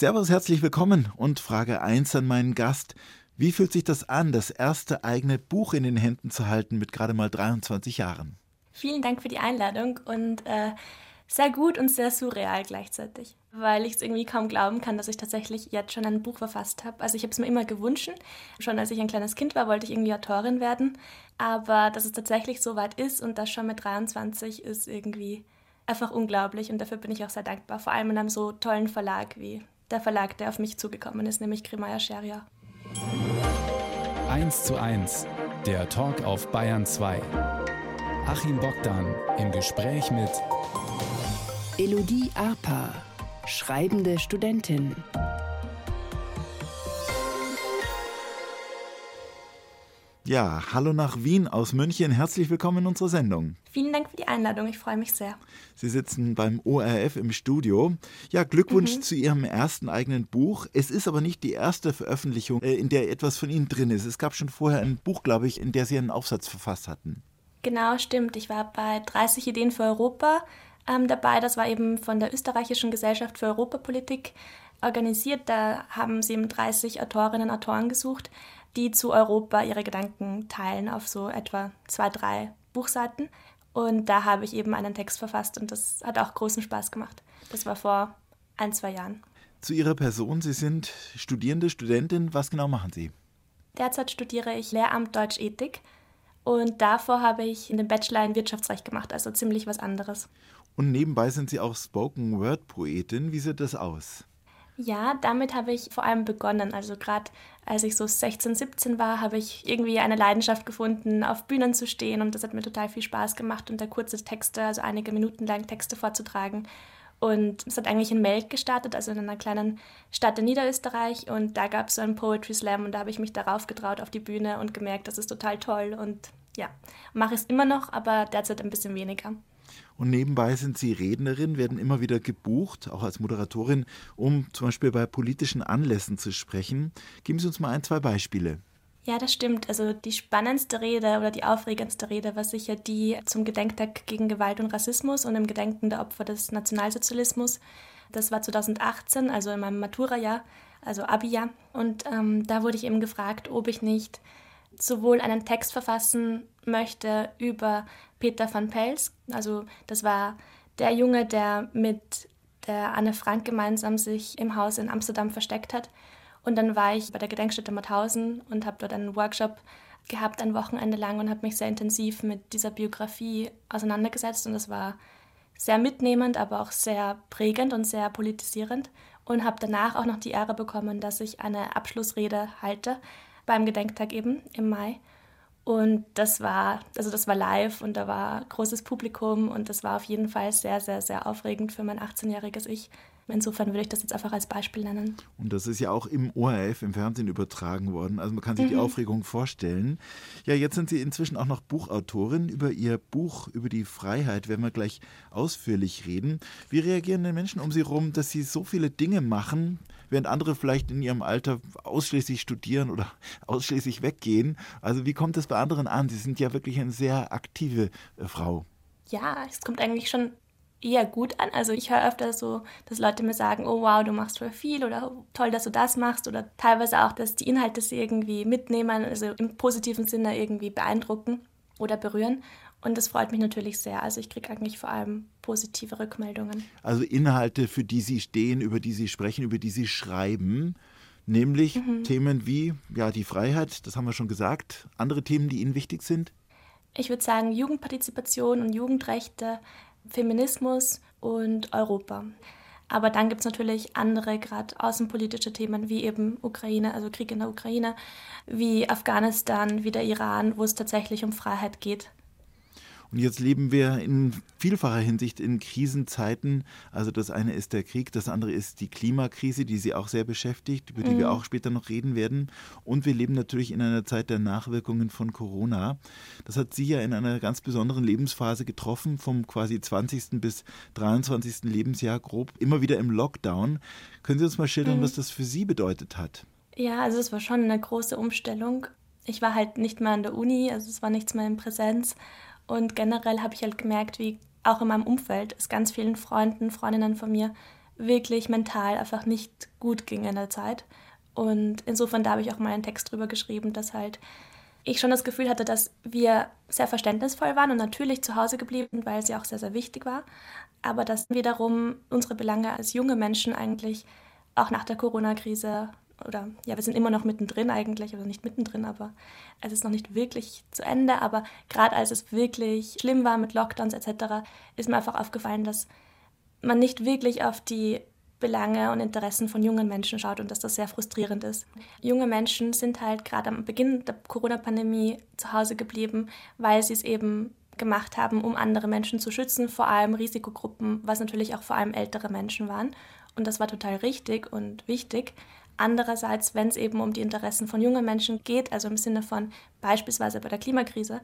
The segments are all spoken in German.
Servus, herzlich willkommen und Frage 1 an meinen Gast. Wie fühlt sich das an, das erste eigene Buch in den Händen zu halten mit gerade mal 23 Jahren? Vielen Dank für die Einladung und äh, sehr gut und sehr surreal gleichzeitig, weil ich es irgendwie kaum glauben kann, dass ich tatsächlich jetzt schon ein Buch verfasst habe. Also ich habe es mir immer gewünscht. Schon als ich ein kleines Kind war, wollte ich irgendwie Autorin werden. Aber dass es tatsächlich so weit ist und das schon mit 23 ist irgendwie einfach unglaublich und dafür bin ich auch sehr dankbar. Vor allem in einem so tollen Verlag wie der Verlag, der auf mich zugekommen ist, nämlich Grimaya Scheria. 1 zu 1, der Talk auf Bayern 2. Achim Bogdan im Gespräch mit Elodie Arpa, schreibende Studentin. Ja, hallo nach Wien aus München. Herzlich willkommen in unserer Sendung. Vielen Dank für die Einladung. Ich freue mich sehr. Sie sitzen beim ORF im Studio. Ja, Glückwunsch mhm. zu Ihrem ersten eigenen Buch. Es ist aber nicht die erste Veröffentlichung, äh, in der etwas von Ihnen drin ist. Es gab schon vorher ein Buch, glaube ich, in der Sie einen Aufsatz verfasst hatten. Genau, stimmt. Ich war bei 30 Ideen für Europa ähm, dabei. Das war eben von der Österreichischen Gesellschaft für Europapolitik organisiert. Da haben sie eben 30 Autorinnen und Autoren gesucht, die zu Europa ihre Gedanken teilen auf so etwa zwei, drei Buchseiten. Und da habe ich eben einen Text verfasst und das hat auch großen Spaß gemacht. Das war vor ein, zwei Jahren. Zu Ihrer Person, Sie sind Studierende, Studentin. Was genau machen Sie? Derzeit studiere ich Lehramt Deutsch-Ethik und davor habe ich den Bachelor in Wirtschaftsrecht gemacht, also ziemlich was anderes. Und nebenbei sind Sie auch Spoken Word Poetin. Wie sieht das aus? Ja, damit habe ich vor allem begonnen. Also gerade als ich so 16, 17 war, habe ich irgendwie eine Leidenschaft gefunden, auf Bühnen zu stehen und das hat mir total viel Spaß gemacht und da kurze Texte, also einige Minuten lang Texte vorzutragen. Und es hat eigentlich in Melk gestartet, also in einer kleinen Stadt in Niederösterreich. Und da gab es so einen Poetry Slam und da habe ich mich darauf getraut auf die Bühne und gemerkt, das ist total toll. Und ja, mache es immer noch, aber derzeit ein bisschen weniger. Und nebenbei sind Sie Rednerin, werden immer wieder gebucht, auch als Moderatorin, um zum Beispiel bei politischen Anlässen zu sprechen. Geben Sie uns mal ein, zwei Beispiele. Ja, das stimmt. Also die spannendste Rede oder die aufregendste Rede war sicher die zum Gedenktag gegen Gewalt und Rassismus und im Gedenken der Opfer des Nationalsozialismus. Das war 2018, also in meinem Matura-Jahr, also Abi-Jahr. Und ähm, da wurde ich eben gefragt, ob ich nicht sowohl einen Text verfassen möchte über Peter van Pels. Also das war der Junge, der mit der Anne Frank gemeinsam sich im Haus in Amsterdam versteckt hat. Und dann war ich bei der Gedenkstätte Mauthausen und habe dort einen Workshop gehabt, ein Wochenende lang und habe mich sehr intensiv mit dieser Biografie auseinandergesetzt. Und das war sehr mitnehmend, aber auch sehr prägend und sehr politisierend. Und habe danach auch noch die Ehre bekommen, dass ich eine Abschlussrede halte beim Gedenktag eben im Mai. Und das war, also das war live und da war großes Publikum und das war auf jeden Fall sehr, sehr, sehr aufregend für mein 18-jähriges Ich. Insofern würde ich das jetzt einfach als Beispiel nennen. Und das ist ja auch im ORF, im Fernsehen übertragen worden. Also man kann sich mhm. die Aufregung vorstellen. Ja, jetzt sind Sie inzwischen auch noch Buchautorin. Über Ihr Buch, über die Freiheit werden wir gleich ausführlich reden. Wie reagieren denn Menschen um Sie herum, dass Sie so viele Dinge machen, während andere vielleicht in ihrem Alter ausschließlich studieren oder ausschließlich weggehen. Also wie kommt es bei anderen an? Sie sind ja wirklich eine sehr aktive äh, Frau. Ja, es kommt eigentlich schon eher gut an. Also ich höre öfter so, dass Leute mir sagen, oh wow, du machst voll viel oder toll, dass du das machst oder teilweise auch, dass die Inhalte sie irgendwie mitnehmen, also im positiven Sinne irgendwie beeindrucken oder berühren. Und das freut mich natürlich sehr. Also ich kriege eigentlich vor allem positive Rückmeldungen. Also Inhalte, für die Sie stehen, über die Sie sprechen, über die Sie schreiben, nämlich mhm. Themen wie ja, die Freiheit, das haben wir schon gesagt, andere Themen, die Ihnen wichtig sind? Ich würde sagen Jugendpartizipation und Jugendrechte, Feminismus und Europa. Aber dann gibt es natürlich andere, gerade außenpolitische Themen, wie eben Ukraine, also Krieg in der Ukraine, wie Afghanistan, wie der Iran, wo es tatsächlich um Freiheit geht. Und jetzt leben wir in vielfacher Hinsicht in Krisenzeiten. Also das eine ist der Krieg, das andere ist die Klimakrise, die Sie auch sehr beschäftigt, über die mhm. wir auch später noch reden werden. Und wir leben natürlich in einer Zeit der Nachwirkungen von Corona. Das hat Sie ja in einer ganz besonderen Lebensphase getroffen, vom quasi 20. bis 23. Lebensjahr grob, immer wieder im Lockdown. Können Sie uns mal schildern, mhm. was das für Sie bedeutet hat? Ja, also es war schon eine große Umstellung. Ich war halt nicht mehr an der Uni, also es war nichts mehr in Präsenz und generell habe ich halt gemerkt, wie auch in meinem Umfeld es ganz vielen Freunden, Freundinnen von mir wirklich mental einfach nicht gut ging in der Zeit. Und insofern da habe ich auch mal einen Text drüber geschrieben, dass halt ich schon das Gefühl hatte, dass wir sehr verständnisvoll waren und natürlich zu Hause geblieben, weil es ja auch sehr, sehr wichtig war. Aber dass wiederum unsere Belange als junge Menschen eigentlich auch nach der Corona-Krise oder ja, wir sind immer noch mittendrin eigentlich, oder nicht mittendrin, aber es ist noch nicht wirklich zu Ende. Aber gerade als es wirklich schlimm war mit Lockdowns etc., ist mir einfach aufgefallen, dass man nicht wirklich auf die Belange und Interessen von jungen Menschen schaut und dass das sehr frustrierend ist. Junge Menschen sind halt gerade am Beginn der Corona-Pandemie zu Hause geblieben, weil sie es eben gemacht haben, um andere Menschen zu schützen, vor allem Risikogruppen, was natürlich auch vor allem ältere Menschen waren. Und das war total richtig und wichtig. Andererseits, wenn es eben um die Interessen von jungen Menschen geht, also im Sinne von beispielsweise bei der Klimakrise,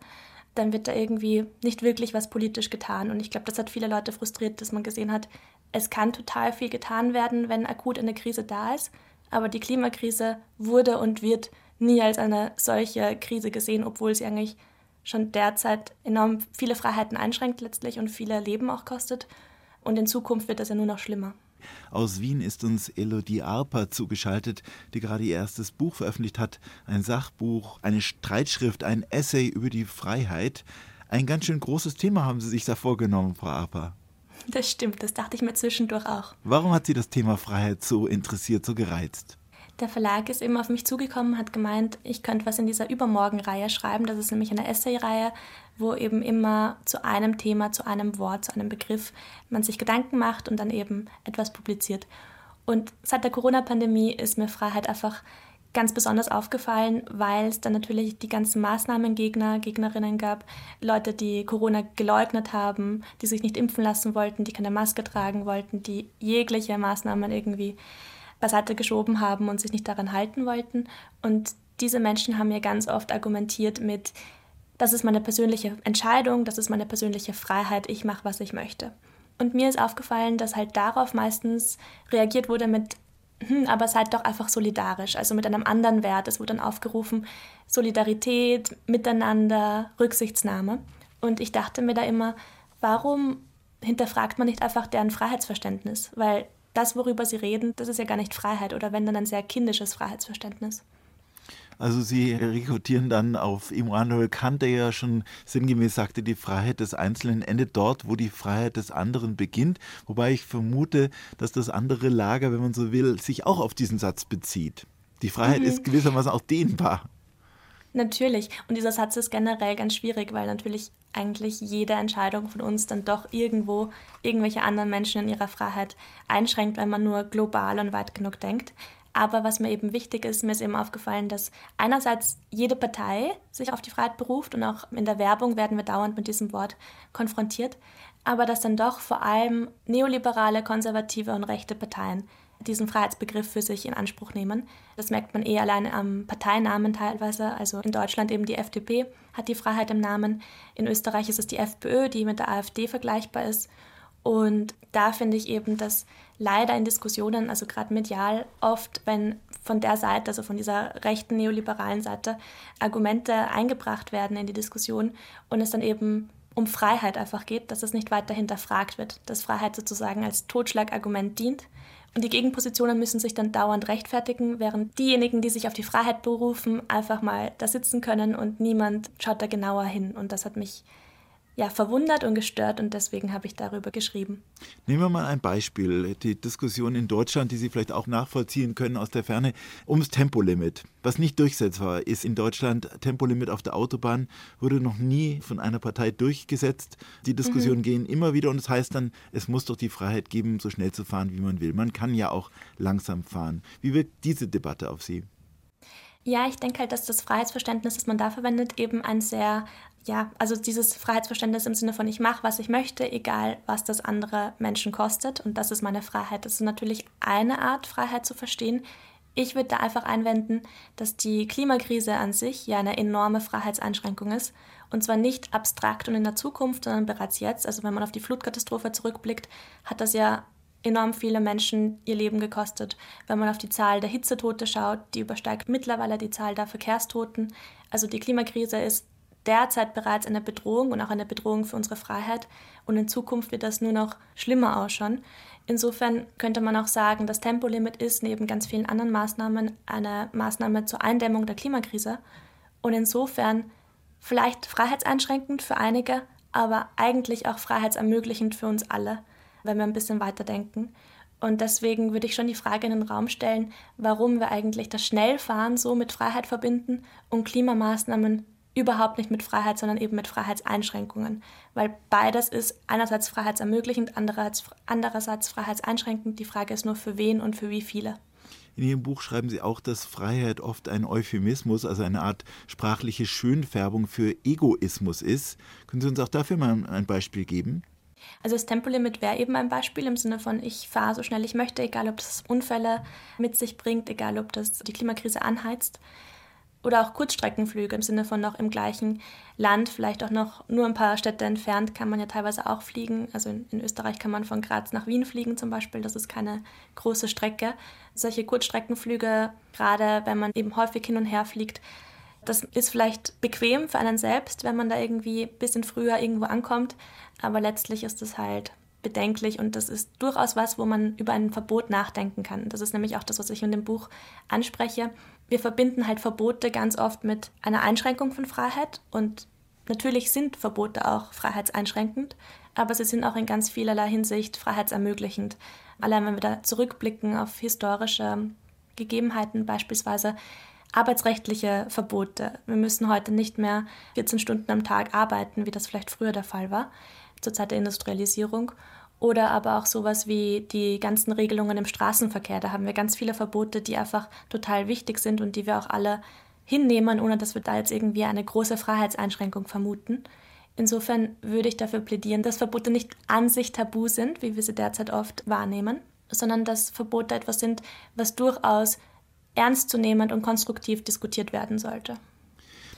dann wird da irgendwie nicht wirklich was politisch getan. Und ich glaube, das hat viele Leute frustriert, dass man gesehen hat, es kann total viel getan werden, wenn akut eine Krise da ist. Aber die Klimakrise wurde und wird nie als eine solche Krise gesehen, obwohl sie eigentlich schon derzeit enorm viele Freiheiten einschränkt letztlich und viele Leben auch kostet. Und in Zukunft wird das ja nur noch schlimmer. Aus Wien ist uns Elodie Arper zugeschaltet, die gerade ihr erstes Buch veröffentlicht hat. Ein Sachbuch, eine Streitschrift, ein Essay über die Freiheit. Ein ganz schön großes Thema haben Sie sich da vorgenommen, Frau Arper. Das stimmt, das dachte ich mir zwischendurch auch. Warum hat Sie das Thema Freiheit so interessiert, so gereizt? Der Verlag ist eben auf mich zugekommen, hat gemeint, ich könnte was in dieser Übermorgen-Reihe schreiben. Das ist nämlich eine Essay-Reihe, wo eben immer zu einem Thema, zu einem Wort, zu einem Begriff man sich Gedanken macht und dann eben etwas publiziert. Und seit der Corona-Pandemie ist mir Freiheit einfach ganz besonders aufgefallen, weil es dann natürlich die ganzen Maßnahmengegner, Gegnerinnen gab, Leute, die Corona geleugnet haben, die sich nicht impfen lassen wollten, die keine Maske tragen wollten, die jegliche Maßnahmen irgendwie beiseite geschoben haben und sich nicht daran halten wollten. Und diese Menschen haben mir ganz oft argumentiert mit, das ist meine persönliche Entscheidung, das ist meine persönliche Freiheit, ich mache, was ich möchte. Und mir ist aufgefallen, dass halt darauf meistens reagiert wurde mit, hm, aber seid doch einfach solidarisch, also mit einem anderen Wert. Es wurde dann aufgerufen, Solidarität, Miteinander, Rücksichtsnahme. Und ich dachte mir da immer, warum hinterfragt man nicht einfach deren Freiheitsverständnis? Weil das, worüber sie reden, das ist ja gar nicht Freiheit oder wenn dann ein sehr kindisches Freiheitsverständnis. Also Sie rekrutieren dann auf Immanuel Kant, der ja schon sinngemäß sagte, die Freiheit des Einzelnen endet dort, wo die Freiheit des anderen beginnt. Wobei ich vermute, dass das andere Lager, wenn man so will, sich auch auf diesen Satz bezieht. Die Freiheit mhm. ist gewissermaßen auch dehnbar. Natürlich. Und dieser Satz ist generell ganz schwierig, weil natürlich eigentlich jede Entscheidung von uns dann doch irgendwo irgendwelche anderen Menschen in ihrer Freiheit einschränkt, wenn man nur global und weit genug denkt. Aber was mir eben wichtig ist, mir ist eben aufgefallen, dass einerseits jede Partei sich auf die Freiheit beruft und auch in der Werbung werden wir dauernd mit diesem Wort konfrontiert, aber dass dann doch vor allem neoliberale, konservative und rechte Parteien diesen Freiheitsbegriff für sich in Anspruch nehmen. Das merkt man eh allein am Parteinamen teilweise. Also in Deutschland eben die FDP hat die Freiheit im Namen. In Österreich ist es die FPÖ, die mit der AfD vergleichbar ist. Und da finde ich eben, dass leider in Diskussionen, also gerade medial, oft, wenn von der Seite, also von dieser rechten neoliberalen Seite, Argumente eingebracht werden in die Diskussion und es dann eben um Freiheit einfach geht, dass es nicht weiter hinterfragt wird, dass Freiheit sozusagen als Totschlagargument dient. Und die Gegenpositionen müssen sich dann dauernd rechtfertigen, während diejenigen, die sich auf die Freiheit berufen, einfach mal da sitzen können und niemand schaut da genauer hin. Und das hat mich ja, verwundert und gestört und deswegen habe ich darüber geschrieben. Nehmen wir mal ein Beispiel. Die Diskussion in Deutschland, die Sie vielleicht auch nachvollziehen können aus der Ferne, ums Tempolimit. Was nicht durchsetzbar ist in Deutschland, Tempolimit auf der Autobahn wurde noch nie von einer Partei durchgesetzt. Die Diskussionen mhm. gehen immer wieder und es das heißt dann, es muss doch die Freiheit geben, so schnell zu fahren, wie man will. Man kann ja auch langsam fahren. Wie wirkt diese Debatte auf Sie? Ja, ich denke halt, dass das Freiheitsverständnis, das man da verwendet, eben ein sehr ja, also dieses Freiheitsverständnis im Sinne von ich mache, was ich möchte, egal was das andere Menschen kostet. Und das ist meine Freiheit. Das ist natürlich eine Art, Freiheit zu verstehen. Ich würde da einfach einwenden, dass die Klimakrise an sich ja eine enorme Freiheitseinschränkung ist. Und zwar nicht abstrakt und in der Zukunft, sondern bereits jetzt. Also wenn man auf die Flutkatastrophe zurückblickt, hat das ja enorm viele Menschen ihr Leben gekostet. Wenn man auf die Zahl der Hitzetote schaut, die übersteigt mittlerweile die Zahl der Verkehrstoten. Also die Klimakrise ist derzeit bereits eine Bedrohung und auch eine Bedrohung für unsere Freiheit und in Zukunft wird das nur noch schlimmer ausschauen. Insofern könnte man auch sagen, das Tempolimit ist neben ganz vielen anderen Maßnahmen eine Maßnahme zur Eindämmung der Klimakrise und insofern vielleicht freiheitseinschränkend für einige, aber eigentlich auch freiheitsermöglichend für uns alle, wenn wir ein bisschen weiterdenken. Und deswegen würde ich schon die Frage in den Raum stellen, warum wir eigentlich das Schnellfahren so mit Freiheit verbinden und Klimamaßnahmen überhaupt nicht mit Freiheit, sondern eben mit Freiheitseinschränkungen. Weil beides ist einerseits freiheitsermöglichend, andererseits, andererseits freiheitseinschränkend. Die Frage ist nur für wen und für wie viele. In Ihrem Buch schreiben Sie auch, dass Freiheit oft ein Euphemismus, also eine Art sprachliche Schönfärbung für Egoismus ist. Können Sie uns auch dafür mal ein Beispiel geben? Also das Tempolimit wäre eben ein Beispiel im Sinne von, ich fahre so schnell ich möchte, egal ob das Unfälle mit sich bringt, egal ob das die Klimakrise anheizt. Oder auch Kurzstreckenflüge im Sinne von noch im gleichen Land, vielleicht auch noch nur ein paar Städte entfernt, kann man ja teilweise auch fliegen. Also in, in Österreich kann man von Graz nach Wien fliegen zum Beispiel, das ist keine große Strecke. Solche Kurzstreckenflüge, gerade wenn man eben häufig hin und her fliegt, das ist vielleicht bequem für einen selbst, wenn man da irgendwie ein bisschen früher irgendwo ankommt, aber letztlich ist es halt bedenklich und das ist durchaus was, wo man über ein Verbot nachdenken kann. Das ist nämlich auch das, was ich in dem Buch anspreche wir verbinden halt Verbote ganz oft mit einer Einschränkung von Freiheit und natürlich sind Verbote auch freiheitseinschränkend, aber sie sind auch in ganz vielerlei Hinsicht freiheitsermöglichend. Allein wenn wir da zurückblicken auf historische Gegebenheiten, beispielsweise arbeitsrechtliche Verbote. Wir müssen heute nicht mehr 14 Stunden am Tag arbeiten, wie das vielleicht früher der Fall war, zur Zeit der Industrialisierung. Oder aber auch sowas wie die ganzen Regelungen im Straßenverkehr. Da haben wir ganz viele Verbote, die einfach total wichtig sind und die wir auch alle hinnehmen, ohne dass wir da jetzt irgendwie eine große Freiheitseinschränkung vermuten. Insofern würde ich dafür plädieren, dass Verbote nicht an sich tabu sind, wie wir sie derzeit oft wahrnehmen, sondern dass Verbote etwas sind, was durchaus ernstzunehmend und konstruktiv diskutiert werden sollte.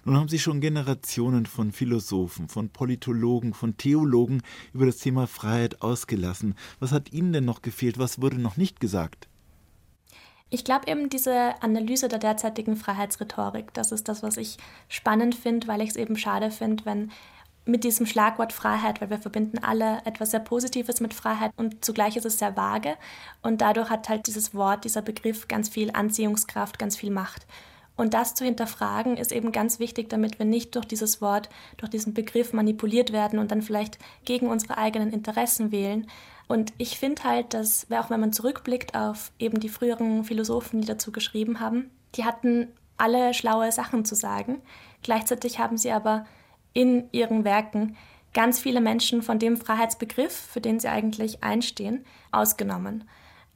Nun haben Sie schon Generationen von Philosophen, von Politologen, von Theologen über das Thema Freiheit ausgelassen. Was hat Ihnen denn noch gefehlt? Was wurde noch nicht gesagt? Ich glaube eben diese Analyse der derzeitigen Freiheitsrhetorik, das ist das, was ich spannend finde, weil ich es eben schade finde, wenn mit diesem Schlagwort Freiheit, weil wir verbinden alle etwas sehr Positives mit Freiheit und zugleich ist es sehr vage und dadurch hat halt dieses Wort, dieser Begriff ganz viel Anziehungskraft, ganz viel Macht. Und das zu hinterfragen ist eben ganz wichtig, damit wir nicht durch dieses Wort, durch diesen Begriff manipuliert werden und dann vielleicht gegen unsere eigenen Interessen wählen. Und ich finde halt, dass, auch wenn man zurückblickt auf eben die früheren Philosophen, die dazu geschrieben haben, die hatten alle schlaue Sachen zu sagen. Gleichzeitig haben sie aber in ihren Werken ganz viele Menschen von dem Freiheitsbegriff, für den sie eigentlich einstehen, ausgenommen.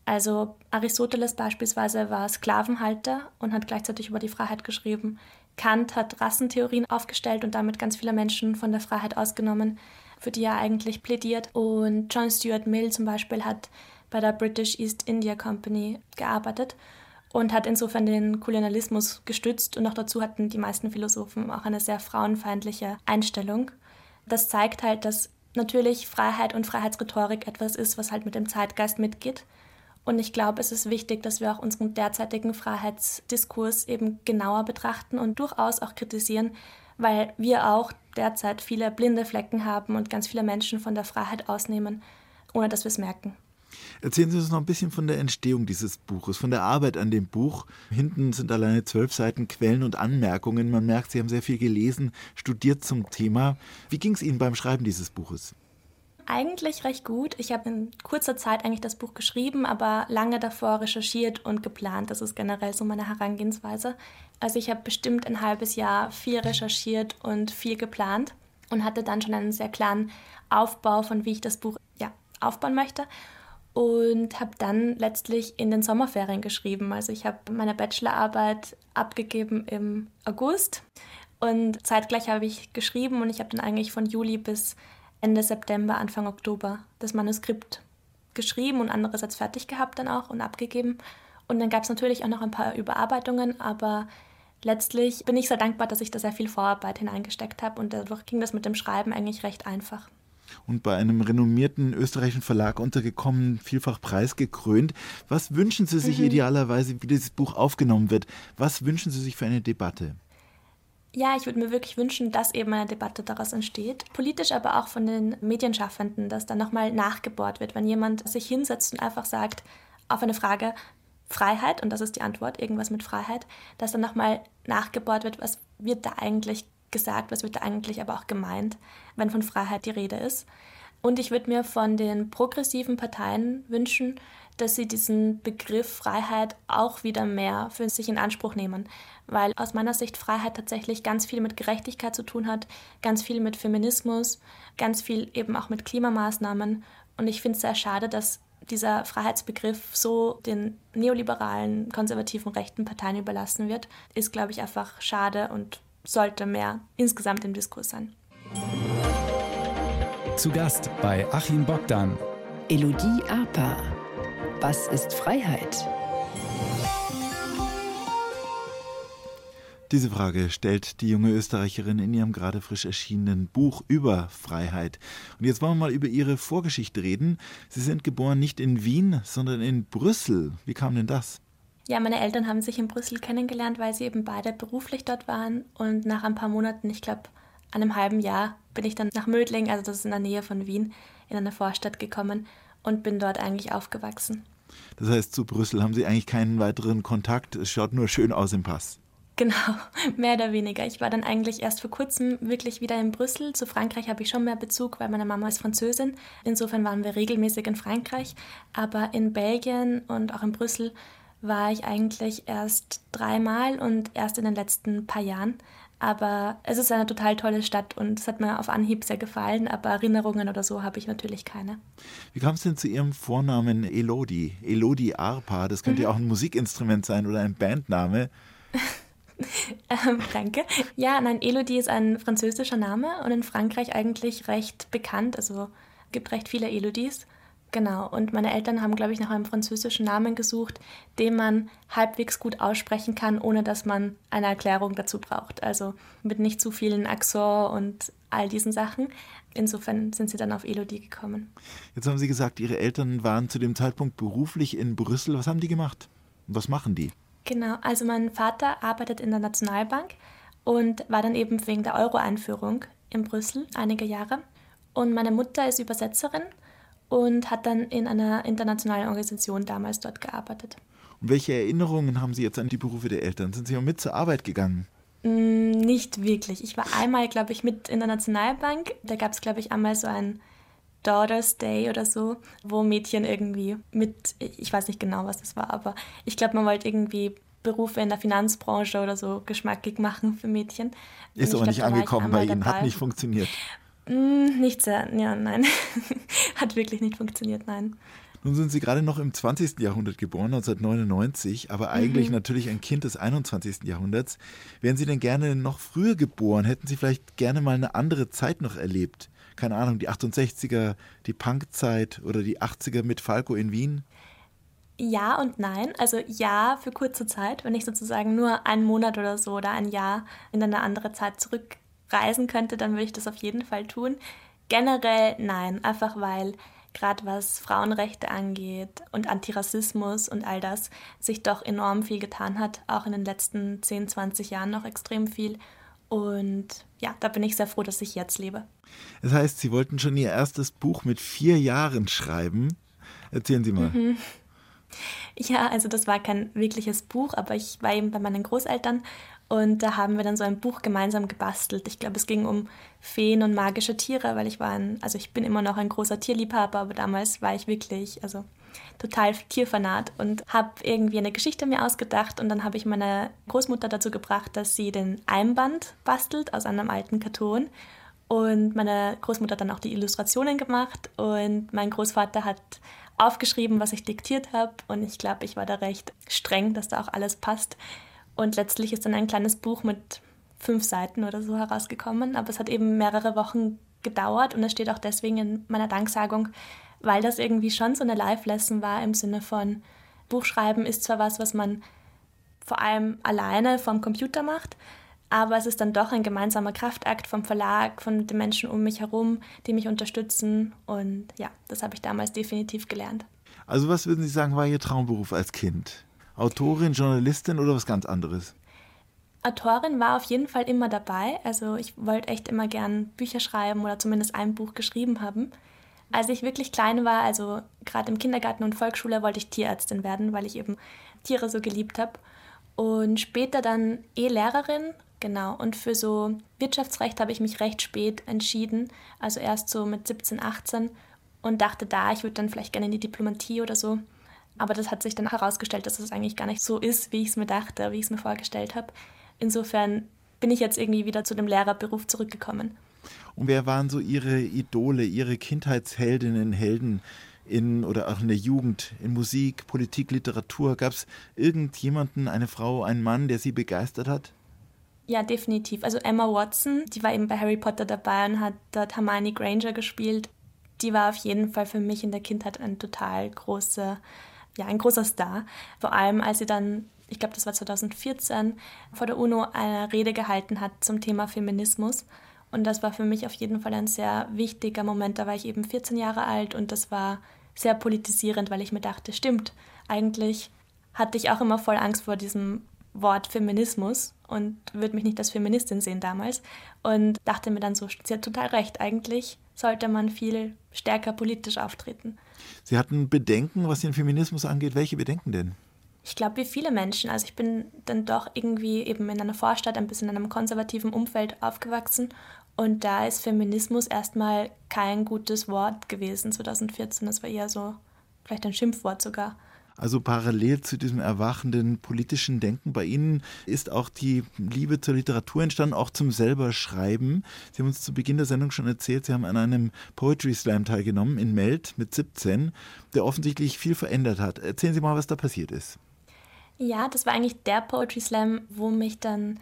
Also Aristoteles beispielsweise war Sklavenhalter und hat gleichzeitig über die Freiheit geschrieben. Kant hat Rassentheorien aufgestellt und damit ganz viele Menschen von der Freiheit ausgenommen, für die er eigentlich plädiert. Und John Stuart Mill zum Beispiel hat bei der British East India Company gearbeitet und hat insofern den Kolonialismus gestützt und auch dazu hatten die meisten Philosophen auch eine sehr frauenfeindliche Einstellung. Das zeigt halt, dass natürlich Freiheit und Freiheitsrhetorik etwas ist, was halt mit dem Zeitgeist mitgeht und ich glaube, es ist wichtig, dass wir auch unseren derzeitigen Freiheitsdiskurs eben genauer betrachten und durchaus auch kritisieren, weil wir auch derzeit viele blinde Flecken haben und ganz viele Menschen von der Freiheit ausnehmen, ohne dass wir es merken. Erzählen Sie uns noch ein bisschen von der Entstehung dieses Buches, von der Arbeit an dem Buch. Hinten sind alleine zwölf Seiten Quellen und Anmerkungen. Man merkt, Sie haben sehr viel gelesen, studiert zum Thema. Wie ging es Ihnen beim Schreiben dieses Buches? Eigentlich recht gut. Ich habe in kurzer Zeit eigentlich das Buch geschrieben, aber lange davor recherchiert und geplant. Das ist generell so meine Herangehensweise. Also ich habe bestimmt ein halbes Jahr viel recherchiert und viel geplant und hatte dann schon einen sehr klaren Aufbau von wie ich das Buch ja, aufbauen möchte und habe dann letztlich in den Sommerferien geschrieben. Also ich habe meine Bachelorarbeit abgegeben im August und zeitgleich habe ich geschrieben und ich habe dann eigentlich von Juli bis Ende September, Anfang Oktober das Manuskript geschrieben und andererseits fertig gehabt dann auch und abgegeben. Und dann gab es natürlich auch noch ein paar Überarbeitungen, aber letztlich bin ich sehr dankbar, dass ich da sehr viel Vorarbeit hineingesteckt habe und dadurch ging das mit dem Schreiben eigentlich recht einfach. Und bei einem renommierten österreichischen Verlag untergekommen, vielfach preisgekrönt. Was wünschen Sie sich mhm. idealerweise, wie dieses Buch aufgenommen wird? Was wünschen Sie sich für eine Debatte? Ja, ich würde mir wirklich wünschen, dass eben eine Debatte daraus entsteht. Politisch, aber auch von den Medienschaffenden, dass da nochmal nachgebohrt wird, wenn jemand sich hinsetzt und einfach sagt, auf eine Frage, Freiheit, und das ist die Antwort, irgendwas mit Freiheit, dass dann nochmal nachgebohrt wird, was wird da eigentlich gesagt, was wird da eigentlich aber auch gemeint, wenn von Freiheit die Rede ist. Und ich würde mir von den progressiven Parteien wünschen, dass sie diesen Begriff Freiheit auch wieder mehr für sich in Anspruch nehmen. Weil aus meiner Sicht Freiheit tatsächlich ganz viel mit Gerechtigkeit zu tun hat, ganz viel mit Feminismus, ganz viel eben auch mit Klimamaßnahmen. Und ich finde es sehr schade, dass dieser Freiheitsbegriff so den neoliberalen, konservativen rechten Parteien überlassen wird, ist, glaube ich, einfach schade und sollte mehr insgesamt im Diskurs sein. Zu Gast bei Achim Bogdan. Elodie Arpa. Was ist Freiheit? Diese Frage stellt die junge Österreicherin in ihrem gerade frisch erschienenen Buch über Freiheit. Und jetzt wollen wir mal über ihre Vorgeschichte reden. Sie sind geboren nicht in Wien, sondern in Brüssel. Wie kam denn das? Ja, meine Eltern haben sich in Brüssel kennengelernt, weil sie eben beide beruflich dort waren. Und nach ein paar Monaten, ich glaube einem halben Jahr, bin ich dann nach Mödling, also das ist in der Nähe von Wien, in eine Vorstadt gekommen und bin dort eigentlich aufgewachsen. Das heißt, zu Brüssel haben Sie eigentlich keinen weiteren Kontakt. Es schaut nur schön aus im Pass. Genau, mehr oder weniger. Ich war dann eigentlich erst vor kurzem wirklich wieder in Brüssel. Zu Frankreich habe ich schon mehr Bezug, weil meine Mama ist Französin. Insofern waren wir regelmäßig in Frankreich. Aber in Belgien und auch in Brüssel war ich eigentlich erst dreimal und erst in den letzten paar Jahren. Aber es ist eine total tolle Stadt und es hat mir auf Anhieb sehr gefallen, aber Erinnerungen oder so habe ich natürlich keine. Wie kam es denn zu Ihrem Vornamen Elodie? Elodie Arpa, das könnte mhm. ja auch ein Musikinstrument sein oder ein Bandname. ähm, danke. Ja, nein, Elodie ist ein französischer Name und in Frankreich eigentlich recht bekannt. Also gibt recht viele Elodies. Genau, und meine Eltern haben, glaube ich, nach einem französischen Namen gesucht, den man halbwegs gut aussprechen kann, ohne dass man eine Erklärung dazu braucht. Also mit nicht zu vielen Accent und all diesen Sachen. Insofern sind sie dann auf Elodie gekommen. Jetzt haben Sie gesagt, Ihre Eltern waren zu dem Zeitpunkt beruflich in Brüssel. Was haben die gemacht? Was machen die? Genau, also mein Vater arbeitet in der Nationalbank und war dann eben wegen der Euro-Einführung in Brüssel einige Jahre. Und meine Mutter ist Übersetzerin und hat dann in einer internationalen Organisation damals dort gearbeitet. Und welche Erinnerungen haben Sie jetzt an die Berufe der Eltern? Sind Sie auch mit zur Arbeit gegangen? Mm, nicht wirklich. Ich war einmal, glaube ich, mit in der Nationalbank. Da gab es, glaube ich, einmal so ein Daughter's Day oder so, wo Mädchen irgendwie mit, ich weiß nicht genau, was das war, aber ich glaube, man wollte irgendwie Berufe in der Finanzbranche oder so geschmackig machen für Mädchen. Ist aber nicht angekommen bei Ihnen, dabei. hat nicht funktioniert. Mm, nicht sehr, ja, nein. hat wirklich nicht funktioniert, nein. Nun sind Sie gerade noch im 20. Jahrhundert geboren, 1999, aber eigentlich mhm. natürlich ein Kind des 21. Jahrhunderts. Wären Sie denn gerne noch früher geboren? Hätten Sie vielleicht gerne mal eine andere Zeit noch erlebt? keine Ahnung, die 68er, die Punkzeit oder die 80er mit Falco in Wien? Ja und nein. Also ja für kurze Zeit, wenn ich sozusagen nur einen Monat oder so oder ein Jahr in eine andere Zeit zurückreisen könnte, dann würde ich das auf jeden Fall tun. Generell nein, einfach weil gerade was Frauenrechte angeht und Antirassismus und all das sich doch enorm viel getan hat, auch in den letzten 10, 20 Jahren noch extrem viel. Und ja, da bin ich sehr froh, dass ich jetzt lebe. Das heißt, Sie wollten schon Ihr erstes Buch mit vier Jahren schreiben. Erzählen Sie mal. Mhm. Ja, also das war kein wirkliches Buch, aber ich war eben bei meinen Großeltern und da haben wir dann so ein Buch gemeinsam gebastelt. Ich glaube, es ging um Feen und magische Tiere, weil ich war ein, also ich bin immer noch ein großer Tierliebhaber, aber damals war ich wirklich, also total tierfanat und habe irgendwie eine Geschichte mir ausgedacht und dann habe ich meine Großmutter dazu gebracht, dass sie den Einband bastelt aus einem alten Karton und meine Großmutter hat dann auch die Illustrationen gemacht und mein Großvater hat aufgeschrieben, was ich diktiert habe und ich glaube, ich war da recht streng, dass da auch alles passt und letztlich ist dann ein kleines Buch mit fünf Seiten oder so herausgekommen, aber es hat eben mehrere Wochen gedauert und es steht auch deswegen in meiner Danksagung, weil das irgendwie schon so eine Live-Lesson war im Sinne von, Buchschreiben ist zwar was, was man vor allem alleine vom Computer macht, aber es ist dann doch ein gemeinsamer Kraftakt vom Verlag, von den Menschen um mich herum, die mich unterstützen. Und ja, das habe ich damals definitiv gelernt. Also was würden Sie sagen, war Ihr Traumberuf als Kind? Autorin, Journalistin oder was ganz anderes? Autorin war auf jeden Fall immer dabei. Also ich wollte echt immer gern Bücher schreiben oder zumindest ein Buch geschrieben haben. Als ich wirklich klein war, also gerade im Kindergarten und Volksschule, wollte ich Tierärztin werden, weil ich eben Tiere so geliebt habe. Und später dann eh Lehrerin, genau. Und für so Wirtschaftsrecht habe ich mich recht spät entschieden, also erst so mit 17, 18 und dachte da, ich würde dann vielleicht gerne in die Diplomatie oder so. Aber das hat sich dann herausgestellt, dass es eigentlich gar nicht so ist, wie ich es mir dachte, wie ich es mir vorgestellt habe. Insofern bin ich jetzt irgendwie wieder zu dem Lehrerberuf zurückgekommen. Und wer waren so Ihre Idole, Ihre Kindheitsheldinnen, Helden in oder auch in der Jugend, in Musik, Politik, Literatur? Gab es irgendjemanden, eine Frau, einen Mann, der Sie begeistert hat? Ja, definitiv. Also Emma Watson, die war eben bei Harry Potter dabei und hat dort Hermione Granger gespielt. Die war auf jeden Fall für mich in der Kindheit ein total großer, ja, ein großer Star. Vor allem, als sie dann ich glaube, das war 2014, vor der UNO eine Rede gehalten hat zum Thema Feminismus. Und das war für mich auf jeden Fall ein sehr wichtiger Moment. Da war ich eben 14 Jahre alt und das war sehr politisierend, weil ich mir dachte, stimmt, eigentlich hatte ich auch immer voll Angst vor diesem Wort Feminismus und würde mich nicht als Feministin sehen damals. Und dachte mir dann so, sie hat total recht, eigentlich sollte man viel stärker politisch auftreten. Sie hatten Bedenken, was den Feminismus angeht. Welche Bedenken denn? Ich glaube, wie viele Menschen. Also ich bin dann doch irgendwie eben in einer Vorstadt, ein bisschen in einem konservativen Umfeld aufgewachsen. Und da ist Feminismus erstmal kein gutes Wort gewesen 2014. Das war eher so vielleicht ein Schimpfwort sogar. Also parallel zu diesem erwachenden politischen Denken bei Ihnen ist auch die Liebe zur Literatur entstanden, auch zum selber Schreiben. Sie haben uns zu Beginn der Sendung schon erzählt, Sie haben an einem Poetry Slam teilgenommen in Meld mit 17, der offensichtlich viel verändert hat. Erzählen Sie mal, was da passiert ist. Ja, das war eigentlich der Poetry Slam, wo mich dann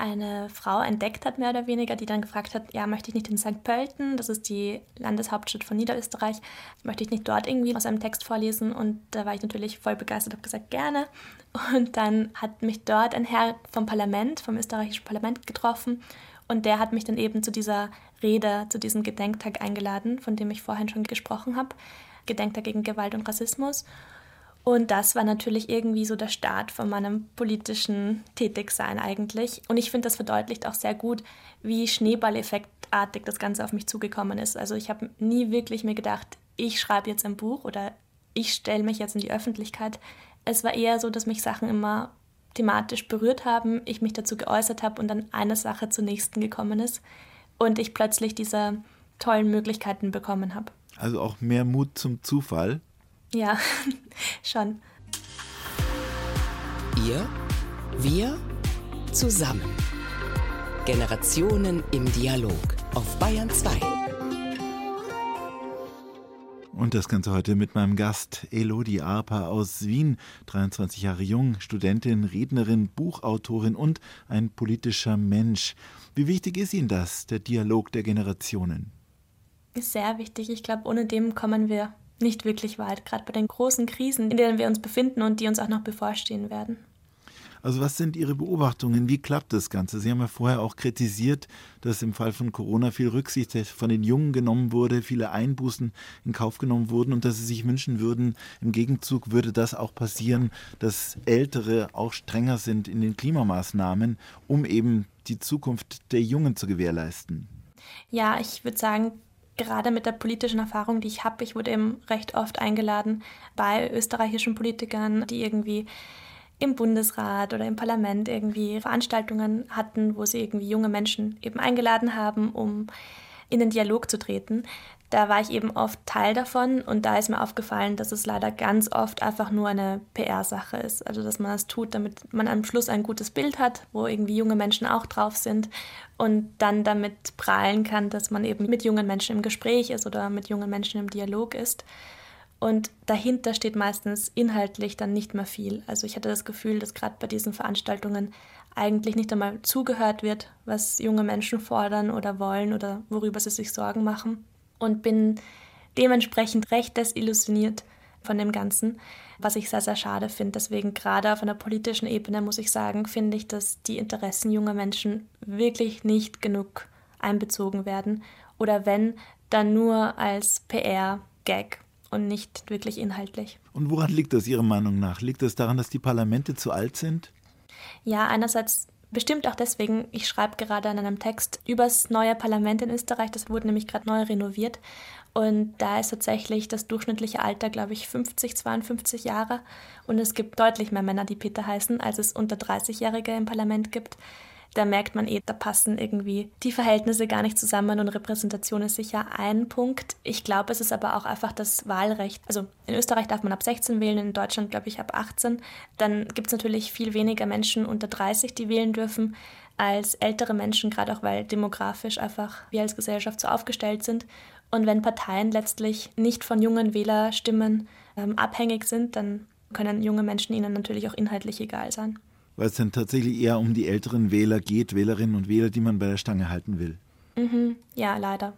eine Frau entdeckt hat, mehr oder weniger, die dann gefragt hat, ja, möchte ich nicht in St. Pölten, das ist die Landeshauptstadt von Niederösterreich, möchte ich nicht dort irgendwie aus einem Text vorlesen? Und da war ich natürlich voll begeistert, habe gesagt, gerne. Und dann hat mich dort ein Herr vom Parlament, vom österreichischen Parlament getroffen und der hat mich dann eben zu dieser Rede, zu diesem Gedenktag eingeladen, von dem ich vorhin schon gesprochen habe. Gedenktag gegen Gewalt und Rassismus. Und das war natürlich irgendwie so der Start von meinem politischen Tätigsein eigentlich. Und ich finde, das verdeutlicht auch sehr gut, wie schneeballeffektartig das Ganze auf mich zugekommen ist. Also ich habe nie wirklich mir gedacht, ich schreibe jetzt ein Buch oder ich stelle mich jetzt in die Öffentlichkeit. Es war eher so, dass mich Sachen immer thematisch berührt haben, ich mich dazu geäußert habe und dann eine Sache zur nächsten gekommen ist und ich plötzlich diese tollen Möglichkeiten bekommen habe. Also auch mehr Mut zum Zufall. Ja, schon. Ihr, wir, zusammen. Generationen im Dialog auf Bayern 2. Und das Ganze heute mit meinem Gast Elodie Arpa aus Wien, 23 Jahre jung, Studentin, Rednerin, Buchautorin und ein politischer Mensch. Wie wichtig ist Ihnen das, der Dialog der Generationen? Ist sehr wichtig. Ich glaube, ohne dem kommen wir nicht wirklich weit, gerade bei den großen Krisen, in denen wir uns befinden und die uns auch noch bevorstehen werden. Also was sind Ihre Beobachtungen? Wie klappt das Ganze? Sie haben ja vorher auch kritisiert, dass im Fall von Corona viel Rücksicht von den Jungen genommen wurde, viele Einbußen in Kauf genommen wurden und dass Sie sich wünschen würden, im Gegenzug würde das auch passieren, dass Ältere auch strenger sind in den Klimamaßnahmen, um eben die Zukunft der Jungen zu gewährleisten. Ja, ich würde sagen, gerade mit der politischen Erfahrung, die ich habe, ich wurde eben recht oft eingeladen bei österreichischen Politikern, die irgendwie im Bundesrat oder im Parlament irgendwie Veranstaltungen hatten, wo sie irgendwie junge Menschen eben eingeladen haben, um in den Dialog zu treten da war ich eben oft Teil davon und da ist mir aufgefallen, dass es leider ganz oft einfach nur eine PR-Sache ist. Also dass man das tut, damit man am Schluss ein gutes Bild hat, wo irgendwie junge Menschen auch drauf sind und dann damit prahlen kann, dass man eben mit jungen Menschen im Gespräch ist oder mit jungen Menschen im Dialog ist. Und dahinter steht meistens inhaltlich dann nicht mehr viel. Also ich hatte das Gefühl, dass gerade bei diesen Veranstaltungen eigentlich nicht einmal zugehört wird, was junge Menschen fordern oder wollen oder worüber sie sich Sorgen machen und bin dementsprechend recht desillusioniert von dem Ganzen, was ich sehr, sehr schade finde. Deswegen gerade auf einer politischen Ebene muss ich sagen, finde ich, dass die Interessen junger Menschen wirklich nicht genug einbezogen werden oder wenn, dann nur als PR-Gag und nicht wirklich inhaltlich. Und woran liegt das Ihrer Meinung nach? Liegt das daran, dass die Parlamente zu alt sind? Ja, einerseits Bestimmt auch deswegen, ich schreibe gerade an einem Text übers neue Parlament in Österreich, das wurde nämlich gerade neu renoviert. Und da ist tatsächlich das durchschnittliche Alter, glaube ich, 50, 52 Jahre. Und es gibt deutlich mehr Männer, die Peter heißen, als es unter 30-Jährige im Parlament gibt da merkt man eh, da passen irgendwie die Verhältnisse gar nicht zusammen und Repräsentation ist sicher ein Punkt. Ich glaube, es ist aber auch einfach das Wahlrecht. Also in Österreich darf man ab 16 wählen, in Deutschland glaube ich ab 18. Dann gibt es natürlich viel weniger Menschen unter 30, die wählen dürfen als ältere Menschen, gerade auch weil demografisch einfach wir als Gesellschaft so aufgestellt sind. Und wenn Parteien letztlich nicht von jungen Wählerstimmen ähm, abhängig sind, dann können junge Menschen ihnen natürlich auch inhaltlich egal sein weil es dann tatsächlich eher um die älteren Wähler geht, Wählerinnen und Wähler, die man bei der Stange halten will. Mhm. Ja, leider.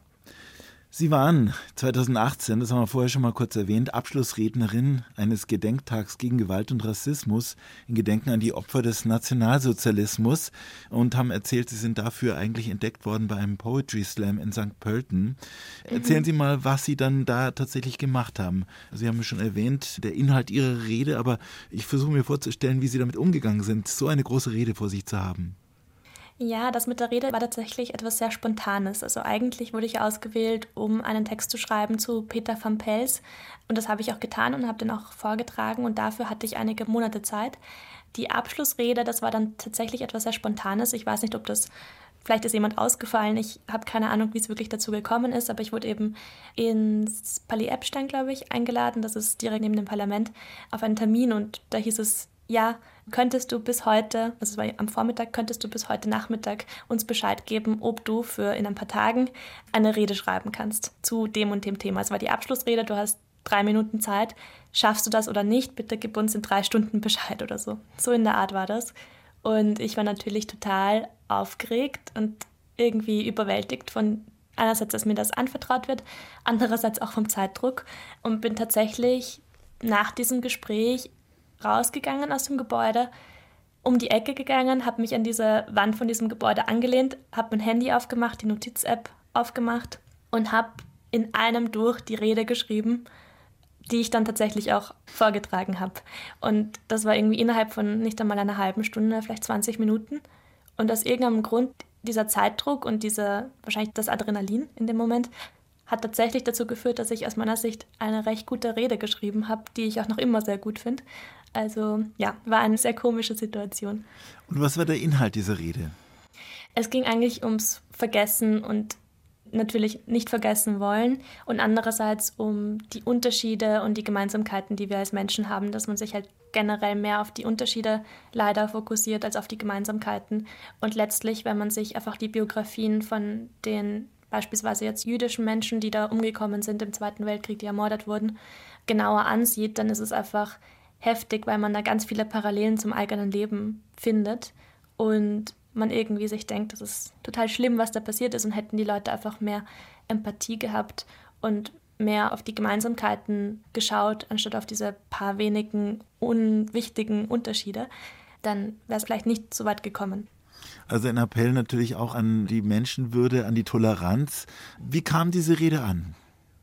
Sie waren 2018, das haben wir vorher schon mal kurz erwähnt, Abschlussrednerin eines Gedenktags gegen Gewalt und Rassismus in Gedenken an die Opfer des Nationalsozialismus und haben erzählt, Sie sind dafür eigentlich entdeckt worden bei einem Poetry Slam in St. Pölten. Erzählen mhm. Sie mal, was Sie dann da tatsächlich gemacht haben. Sie haben schon erwähnt, der Inhalt Ihrer Rede, aber ich versuche mir vorzustellen, wie Sie damit umgegangen sind, so eine große Rede vor sich zu haben. Ja, das mit der Rede war tatsächlich etwas sehr Spontanes. Also eigentlich wurde ich ausgewählt, um einen Text zu schreiben zu Peter van Pels. Und das habe ich auch getan und habe den auch vorgetragen. Und dafür hatte ich einige Monate Zeit. Die Abschlussrede, das war dann tatsächlich etwas sehr Spontanes. Ich weiß nicht, ob das Vielleicht ist jemand ausgefallen. Ich habe keine Ahnung, wie es wirklich dazu gekommen ist, aber ich wurde eben ins Palais Epstein, glaube ich, eingeladen. Das ist direkt neben dem Parlament auf einen Termin und da hieß es, ja, könntest du bis heute, also war am Vormittag, könntest du bis heute Nachmittag uns Bescheid geben, ob du für in ein paar Tagen eine Rede schreiben kannst zu dem und dem Thema. Es war die Abschlussrede, du hast drei Minuten Zeit. Schaffst du das oder nicht? Bitte gib uns in drei Stunden Bescheid oder so. So in der Art war das. Und ich war natürlich total aufgeregt und irgendwie überwältigt von einerseits, dass mir das anvertraut wird, andererseits auch vom Zeitdruck und bin tatsächlich nach diesem Gespräch rausgegangen aus dem Gebäude, um die Ecke gegangen, habe mich an diese Wand von diesem Gebäude angelehnt, habe mein Handy aufgemacht, die Notiz-App aufgemacht und habe in einem durch die Rede geschrieben, die ich dann tatsächlich auch vorgetragen habe. Und das war irgendwie innerhalb von nicht einmal einer halben Stunde, vielleicht 20 Minuten. Und aus irgendeinem Grund dieser Zeitdruck und dieser, wahrscheinlich das Adrenalin in dem Moment, hat tatsächlich dazu geführt, dass ich aus meiner Sicht eine recht gute Rede geschrieben habe, die ich auch noch immer sehr gut finde. Also ja, war eine sehr komische Situation. Und was war der Inhalt dieser Rede? Es ging eigentlich ums Vergessen und natürlich nicht vergessen wollen und andererseits um die Unterschiede und die Gemeinsamkeiten, die wir als Menschen haben, dass man sich halt generell mehr auf die Unterschiede leider fokussiert als auf die Gemeinsamkeiten und letztlich, wenn man sich einfach die Biografien von den beispielsweise jetzt jüdischen Menschen, die da umgekommen sind im Zweiten Weltkrieg, die ermordet wurden, genauer ansieht, dann ist es einfach heftig, weil man da ganz viele Parallelen zum eigenen Leben findet und man irgendwie sich denkt, das ist total schlimm, was da passiert ist und hätten die Leute einfach mehr Empathie gehabt und mehr auf die Gemeinsamkeiten geschaut, anstatt auf diese paar wenigen unwichtigen Unterschiede, dann wäre es vielleicht nicht so weit gekommen. Also ein Appell natürlich auch an die Menschenwürde, an die Toleranz. Wie kam diese Rede an?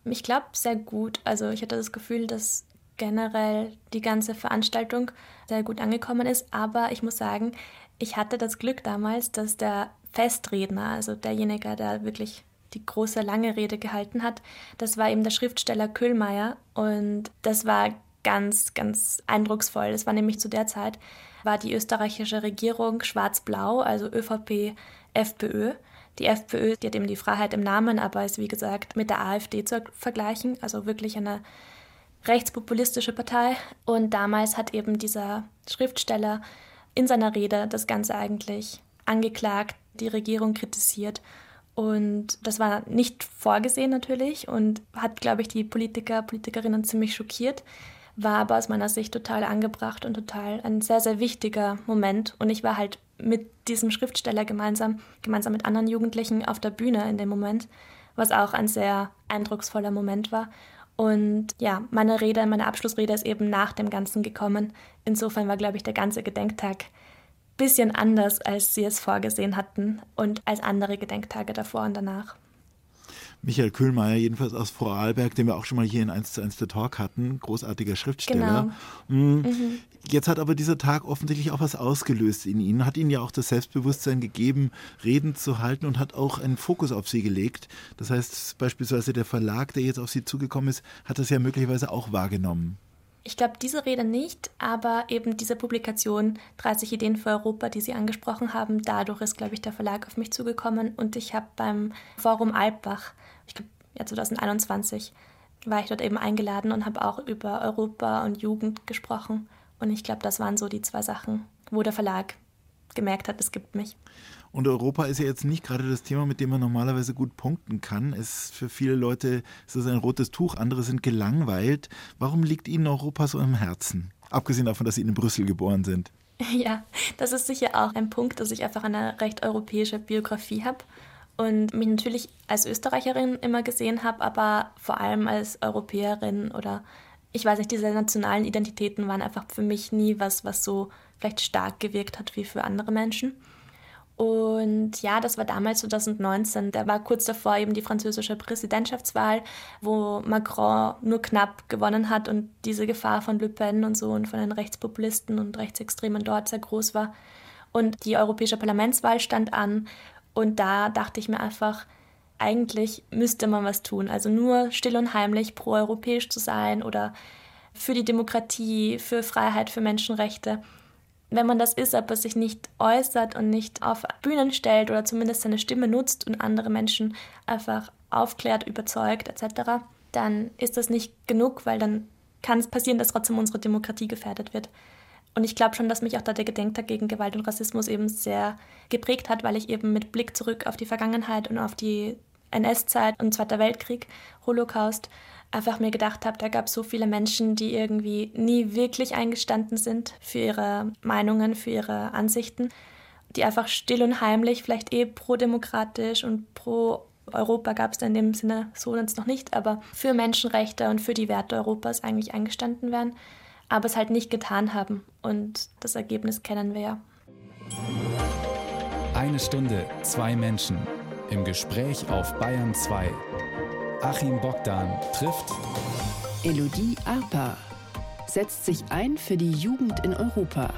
Ich glaube sehr gut. Also ich hatte das Gefühl, dass generell die ganze Veranstaltung sehr gut angekommen ist. Aber ich muss sagen, ich hatte das Glück damals, dass der Festredner, also derjenige, der wirklich die große lange Rede gehalten hat, das war eben der Schriftsteller Köhlmeier und das war ganz, ganz eindrucksvoll. Das war nämlich zu der Zeit, war die österreichische Regierung schwarz-blau, also ÖVP, FPÖ. Die FPÖ, die hat eben die Freiheit im Namen, aber ist wie gesagt mit der AfD zu vergleichen, also wirklich eine rechtspopulistische Partei. Und damals hat eben dieser Schriftsteller in seiner Rede das Ganze eigentlich angeklagt, die Regierung kritisiert. Und das war nicht vorgesehen natürlich und hat, glaube ich, die Politiker, Politikerinnen ziemlich schockiert, war aber aus meiner Sicht total angebracht und total ein sehr, sehr wichtiger Moment. Und ich war halt mit diesem Schriftsteller gemeinsam, gemeinsam mit anderen Jugendlichen auf der Bühne in dem Moment, was auch ein sehr eindrucksvoller Moment war. Und ja, meine Rede, meine Abschlussrede ist eben nach dem Ganzen gekommen. Insofern war, glaube ich, der ganze Gedenktag ein bisschen anders, als sie es vorgesehen hatten und als andere Gedenktage davor und danach. Michael Kühlmeier, jedenfalls aus Vorarlberg, den wir auch schon mal hier in 1 zu 1 der Talk hatten, großartiger Schriftsteller. Genau. Mhm. Mhm. Jetzt hat aber dieser Tag offensichtlich auch was ausgelöst in Ihnen, hat Ihnen ja auch das Selbstbewusstsein gegeben, Reden zu halten und hat auch einen Fokus auf Sie gelegt. Das heißt beispielsweise der Verlag, der jetzt auf Sie zugekommen ist, hat das ja möglicherweise auch wahrgenommen. Ich glaube, diese Rede nicht, aber eben diese Publikation 30 Ideen für Europa, die Sie angesprochen haben, dadurch ist, glaube ich, der Verlag auf mich zugekommen und ich habe beim Forum Alpbach, ich glaube, ja 2021, war ich dort eben eingeladen und habe auch über Europa und Jugend gesprochen. Und ich glaube, das waren so die zwei Sachen, wo der Verlag gemerkt hat, es gibt mich. Und Europa ist ja jetzt nicht gerade das Thema, mit dem man normalerweise gut punkten kann. Es für viele Leute ist es ein rotes Tuch, andere sind gelangweilt. Warum liegt Ihnen Europa so am Herzen? Abgesehen davon, dass Sie in Brüssel geboren sind. Ja, das ist sicher auch ein Punkt, dass ich einfach eine recht europäische Biografie habe und mich natürlich als Österreicherin immer gesehen habe, aber vor allem als Europäerin oder ich weiß nicht, diese nationalen Identitäten waren einfach für mich nie was, was so vielleicht stark gewirkt hat wie für andere Menschen. Und ja, das war damals 2019. Da war kurz davor eben die französische Präsidentschaftswahl, wo Macron nur knapp gewonnen hat und diese Gefahr von Le Pen und so und von den Rechtspopulisten und Rechtsextremen dort sehr groß war. Und die Europäische Parlamentswahl stand an. Und da dachte ich mir einfach, eigentlich müsste man was tun. Also nur still und heimlich proeuropäisch zu sein oder für die Demokratie, für Freiheit, für Menschenrechte wenn man das ist, aber sich nicht äußert und nicht auf Bühnen stellt oder zumindest seine Stimme nutzt und andere Menschen einfach aufklärt, überzeugt etc., dann ist das nicht genug, weil dann kann es passieren, dass trotzdem unsere Demokratie gefährdet wird. Und ich glaube schon, dass mich auch da der Gedenktag gegen Gewalt und Rassismus eben sehr geprägt hat, weil ich eben mit Blick zurück auf die Vergangenheit und auf die NS-Zeit und Zweiter Weltkrieg, Holocaust, einfach mir gedacht habe, da gab es so viele Menschen, die irgendwie nie wirklich eingestanden sind für ihre Meinungen, für ihre Ansichten, die einfach still und heimlich, vielleicht eh pro-demokratisch und pro Europa gab es in dem Sinne so jetzt noch nicht, aber für Menschenrechte und für die Werte Europas eigentlich eingestanden wären, aber es halt nicht getan haben. Und das Ergebnis kennen wir ja. Eine Stunde, zwei Menschen. Im Gespräch auf Bayern 2. Achim Bogdan trifft Elodie Arpa setzt sich ein für die Jugend in Europa.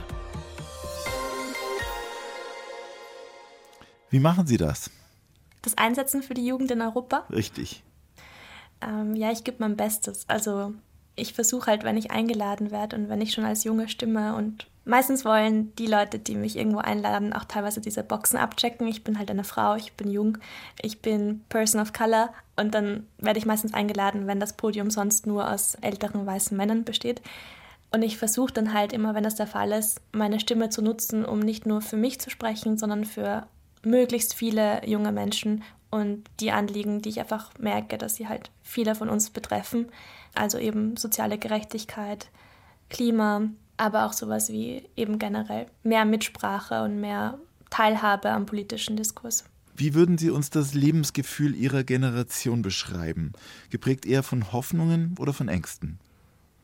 Wie machen Sie das? Das Einsetzen für die Jugend in Europa? Richtig. Ähm, ja, ich gebe mein Bestes. Also ich versuche halt, wenn ich eingeladen werde und wenn ich schon als junge Stimme und meistens wollen die Leute, die mich irgendwo einladen, auch teilweise diese Boxen abchecken. Ich bin halt eine Frau, ich bin jung, ich bin Person of Color und dann werde ich meistens eingeladen, wenn das Podium sonst nur aus älteren weißen Männern besteht. Und ich versuche dann halt immer, wenn das der Fall ist, meine Stimme zu nutzen, um nicht nur für mich zu sprechen, sondern für möglichst viele junge Menschen und die Anliegen, die ich einfach merke, dass sie halt viele von uns betreffen. Also eben soziale Gerechtigkeit, Klima, aber auch sowas wie eben generell mehr Mitsprache und mehr Teilhabe am politischen Diskurs. Wie würden Sie uns das Lebensgefühl Ihrer Generation beschreiben? Geprägt eher von Hoffnungen oder von Ängsten?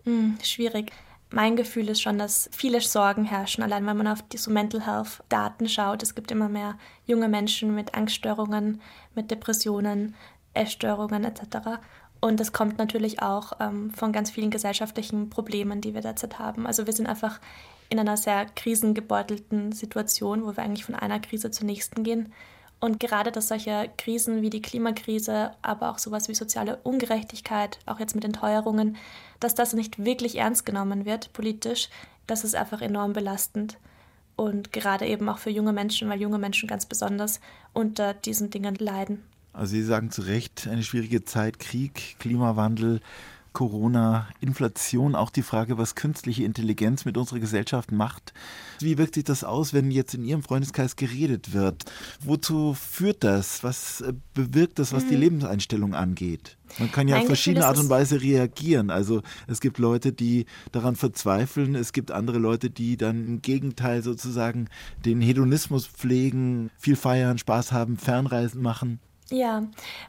Hm, schwierig. Mein Gefühl ist schon, dass viele Sorgen herrschen, allein wenn man auf die so Mental Health Daten schaut. Es gibt immer mehr junge Menschen mit Angststörungen, mit Depressionen, Essstörungen etc. Und das kommt natürlich auch ähm, von ganz vielen gesellschaftlichen Problemen, die wir derzeit haben. Also wir sind einfach in einer sehr krisengebeutelten Situation, wo wir eigentlich von einer Krise zur nächsten gehen. Und gerade, dass solche Krisen wie die Klimakrise, aber auch sowas wie soziale Ungerechtigkeit, auch jetzt mit den Teuerungen, dass das nicht wirklich ernst genommen wird politisch, das ist einfach enorm belastend. Und gerade eben auch für junge Menschen, weil junge Menschen ganz besonders unter diesen Dingen leiden. Also Sie sagen zu Recht, eine schwierige Zeit, Krieg, Klimawandel, Corona, Inflation, auch die Frage, was künstliche Intelligenz mit unserer Gesellschaft macht. Wie wirkt sich das aus, wenn jetzt in Ihrem Freundeskreis geredet wird? Wozu führt das? Was äh, bewirkt das, was mhm. die Lebenseinstellung angeht? Man kann ja auf verschiedene Art und Weise reagieren. Also es gibt Leute, die daran verzweifeln, es gibt andere Leute, die dann im Gegenteil sozusagen den Hedonismus pflegen, viel feiern, Spaß haben, Fernreisen machen. Ja,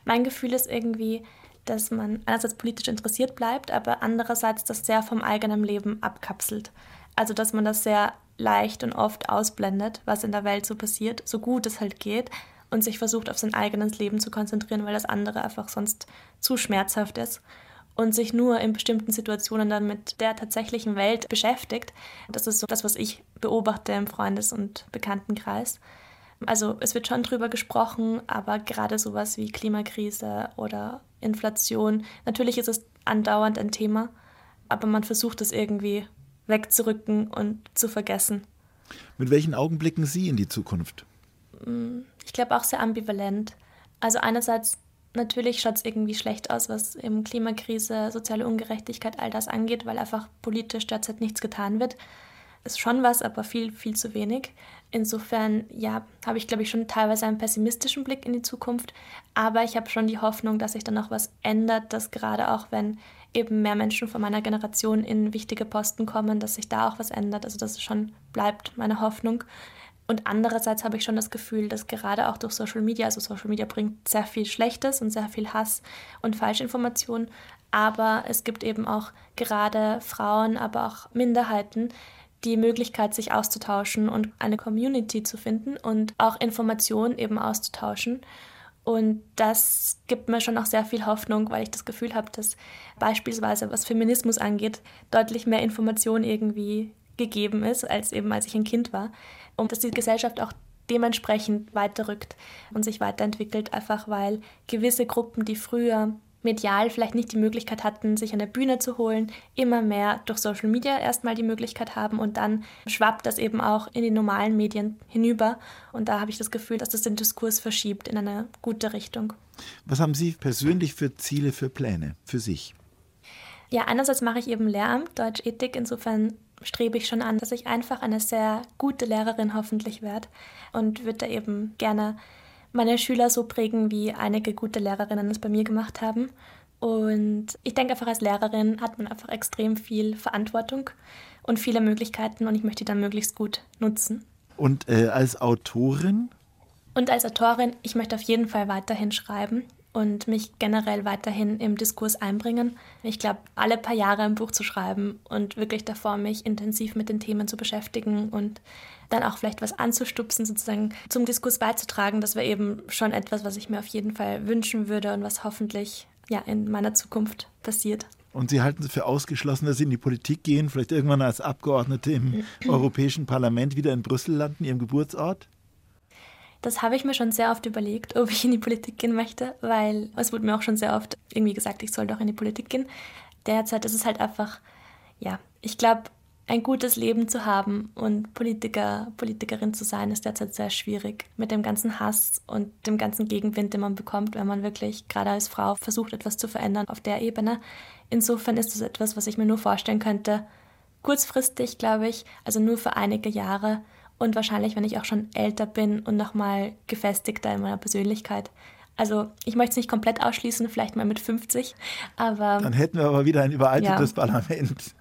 mein Gefühl ist irgendwie, dass man einerseits politisch interessiert bleibt, aber andererseits das sehr vom eigenen Leben abkapselt. Also dass man das sehr leicht und oft ausblendet, was in der Welt so passiert, so gut es halt geht. und sich versucht, auf sein eigenes Leben zu konzentrieren, weil das andere einfach sonst zu schmerzhaft ist und sich nur in bestimmten Situationen dann mit der tatsächlichen Welt beschäftigt. Das ist so das, was ich beobachte im Freundes- und Bekanntenkreis. Also es wird schon drüber gesprochen, aber gerade sowas wie Klimakrise oder Inflation, natürlich ist es andauernd ein Thema, aber man versucht es irgendwie wegzurücken und zu vergessen. Mit welchen Augen blicken Sie in die Zukunft? Mm, ich glaube auch sehr ambivalent. Also einerseits natürlich schaut es irgendwie schlecht aus, was eben Klimakrise, soziale Ungerechtigkeit, all das angeht, weil einfach politisch derzeit nichts getan wird. Ist schon was, aber viel, viel zu wenig. Insofern, ja, habe ich, glaube ich, schon teilweise einen pessimistischen Blick in die Zukunft. Aber ich habe schon die Hoffnung, dass sich dann noch was ändert, dass gerade auch wenn eben mehr Menschen von meiner Generation in wichtige Posten kommen, dass sich da auch was ändert. Also das schon bleibt meine Hoffnung. Und andererseits habe ich schon das Gefühl, dass gerade auch durch Social Media, also Social Media bringt sehr viel Schlechtes und sehr viel Hass und Falschinformationen, aber es gibt eben auch gerade Frauen, aber auch Minderheiten, die Möglichkeit, sich auszutauschen und eine Community zu finden und auch Informationen eben auszutauschen. Und das gibt mir schon auch sehr viel Hoffnung, weil ich das Gefühl habe, dass beispielsweise was Feminismus angeht, deutlich mehr Information irgendwie gegeben ist, als eben als ich ein Kind war. Und dass die Gesellschaft auch dementsprechend weiterrückt und sich weiterentwickelt, einfach weil gewisse Gruppen, die früher medial vielleicht nicht die Möglichkeit hatten, sich eine Bühne zu holen, immer mehr durch Social Media erstmal die Möglichkeit haben und dann schwappt das eben auch in die normalen Medien hinüber. Und da habe ich das Gefühl, dass das den Diskurs verschiebt in eine gute Richtung. Was haben Sie persönlich für Ziele, für Pläne für sich? Ja, einerseits mache ich eben Lehramt, Deutsch Ethik. Insofern strebe ich schon an, dass ich einfach eine sehr gute Lehrerin hoffentlich werde und würde da eben gerne meine Schüler so prägen, wie einige gute Lehrerinnen es bei mir gemacht haben. Und ich denke einfach, als Lehrerin hat man einfach extrem viel Verantwortung und viele Möglichkeiten und ich möchte die dann möglichst gut nutzen. Und äh, als Autorin? Und als Autorin, ich möchte auf jeden Fall weiterhin schreiben und mich generell weiterhin im Diskurs einbringen. Ich glaube, alle paar Jahre ein Buch zu schreiben und wirklich davor mich intensiv mit den Themen zu beschäftigen und dann auch vielleicht was anzustupsen, sozusagen zum Diskurs beizutragen, das wäre eben schon etwas, was ich mir auf jeden Fall wünschen würde und was hoffentlich ja in meiner Zukunft passiert. Und Sie halten es für ausgeschlossen, dass Sie in die Politik gehen, vielleicht irgendwann als Abgeordnete im Europäischen Parlament wieder in Brüssel landen, Ihrem Geburtsort? Das habe ich mir schon sehr oft überlegt, ob ich in die Politik gehen möchte, weil es wurde mir auch schon sehr oft irgendwie gesagt, ich soll doch in die Politik gehen. Derzeit ist es halt einfach, ja, ich glaube, ein gutes Leben zu haben und Politiker, Politikerin zu sein, ist derzeit sehr schwierig. Mit dem ganzen Hass und dem ganzen Gegenwind, den man bekommt, wenn man wirklich gerade als Frau versucht, etwas zu verändern auf der Ebene. Insofern ist es etwas, was ich mir nur vorstellen könnte, kurzfristig, glaube ich, also nur für einige Jahre und wahrscheinlich, wenn ich auch schon älter bin und nochmal gefestigter in meiner Persönlichkeit. Also ich möchte es nicht komplett ausschließen, vielleicht mal mit 50, aber... Dann hätten wir aber wieder ein überaltertes ja, Parlament.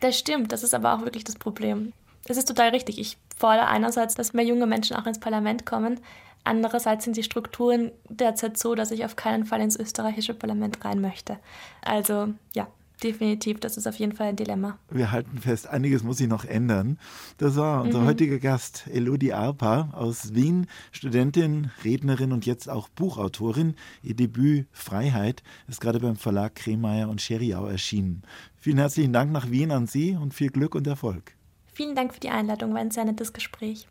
Das stimmt, das ist aber auch wirklich das Problem. Es ist total richtig. Ich fordere einerseits, dass mehr junge Menschen auch ins Parlament kommen. Andererseits sind die Strukturen derzeit so, dass ich auf keinen Fall ins österreichische Parlament rein möchte. Also ja, definitiv, das ist auf jeden Fall ein Dilemma. Wir halten fest, einiges muss sich noch ändern. Das war unser mhm. heutiger Gast, Elodie Arpa aus Wien, Studentin, Rednerin und jetzt auch Buchautorin. Ihr Debüt Freiheit ist gerade beim Verlag Kremeyer und Scheriau erschienen. Vielen herzlichen Dank nach Wien an Sie und viel Glück und Erfolg. Vielen Dank für die Einladung, war ein sehr nettes Gespräch.